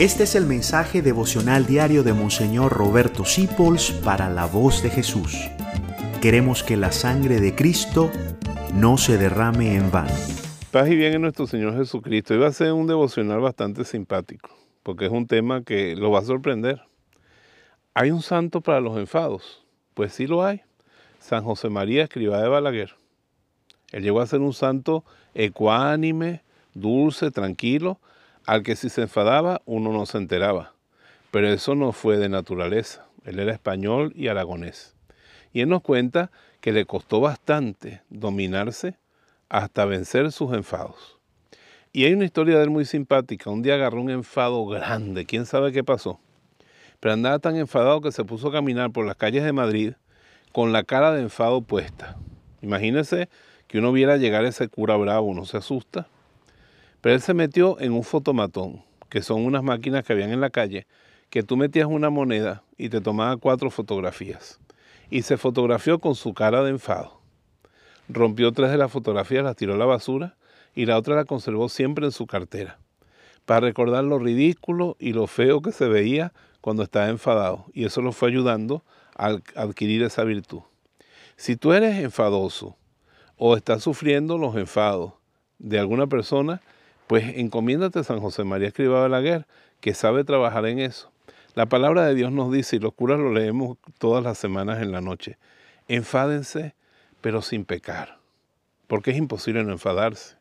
Este es el mensaje devocional diario de Monseñor Roberto Sipols para la voz de Jesús. Queremos que la sangre de Cristo no se derrame en vano. Paz y bien en nuestro Señor Jesucristo. Iba a ser un devocional bastante simpático, porque es un tema que lo va a sorprender. ¿Hay un santo para los enfados? Pues sí lo hay. San José María Escribá de Balaguer. Él llegó a ser un santo ecuánime, dulce, tranquilo, al que si se enfadaba uno no se enteraba. Pero eso no fue de naturaleza. Él era español y aragonés. Y él nos cuenta que le costó bastante dominarse hasta vencer sus enfados. Y hay una historia de él muy simpática. Un día agarró un enfado grande, quién sabe qué pasó. Pero andaba tan enfadado que se puso a caminar por las calles de Madrid con la cara de enfado puesta. Imagínese que uno viera llegar ese cura bravo, uno se asusta. Pero él se metió en un fotomatón, que son unas máquinas que habían en la calle, que tú metías una moneda y te tomaba cuatro fotografías. Y se fotografió con su cara de enfado. Rompió tres de las fotografías, las tiró a la basura y la otra la conservó siempre en su cartera, para recordar lo ridículo y lo feo que se veía cuando estaba enfadado. Y eso lo fue ayudando a adquirir esa virtud. Si tú eres enfadoso o estás sufriendo los enfados de alguna persona, pues encomiéndate a San José María Escribá Balaguer, que sabe trabajar en eso. La palabra de Dios nos dice, y los curas lo leemos todas las semanas en la noche, enfádense, pero sin pecar, porque es imposible no enfadarse.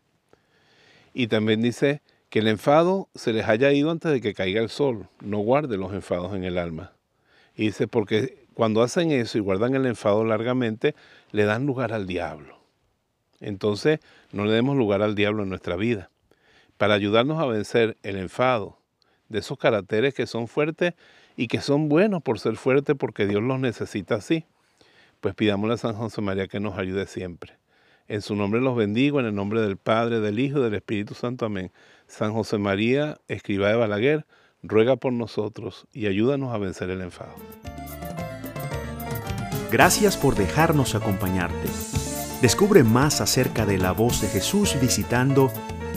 Y también dice que el enfado se les haya ido antes de que caiga el sol, no guarde los enfados en el alma. Y dice, porque cuando hacen eso y guardan el enfado largamente, le dan lugar al diablo. Entonces, no le demos lugar al diablo en nuestra vida para ayudarnos a vencer el enfado de esos caracteres que son fuertes y que son buenos por ser fuertes porque Dios los necesita así. Pues pidámosle a San José María que nos ayude siempre. En su nombre los bendigo, en el nombre del Padre, del Hijo y del Espíritu Santo. Amén. San José María, escriba de Balaguer, ruega por nosotros y ayúdanos a vencer el enfado. Gracias por dejarnos acompañarte. Descubre más acerca de la voz de Jesús visitando